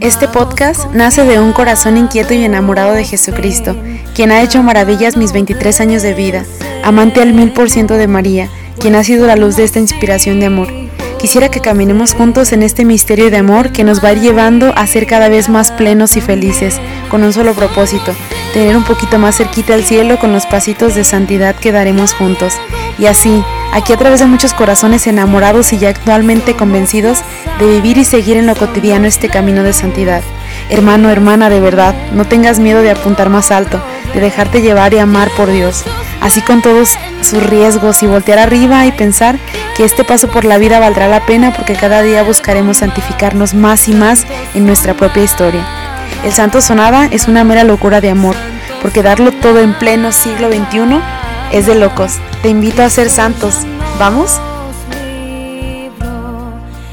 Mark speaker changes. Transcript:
Speaker 1: Este podcast nace de un corazón inquieto y enamorado de Jesucristo, quien ha hecho maravillas mis 23 años de vida, amante al mil por ciento de María, quien ha sido la luz de esta inspiración de amor. Quisiera que caminemos juntos en este misterio de amor que nos va llevando a ser cada vez más plenos y felices, con un solo propósito, tener un poquito más cerquita al cielo con los pasitos de santidad que daremos juntos. Y así, aquí a través de muchos corazones enamorados y ya actualmente convencidos de vivir y seguir en lo cotidiano este camino de santidad. Hermano, hermana, de verdad, no tengas miedo de apuntar más alto, de dejarte llevar y amar por Dios, así con todos sus riesgos y voltear arriba y pensar que este paso por la vida valdrá la pena porque cada día buscaremos santificarnos más y más en nuestra propia historia. El santo sonada es una mera locura de amor, porque darlo todo en pleno siglo XXI es de locos. Te invito a ser santos. ¿Vamos?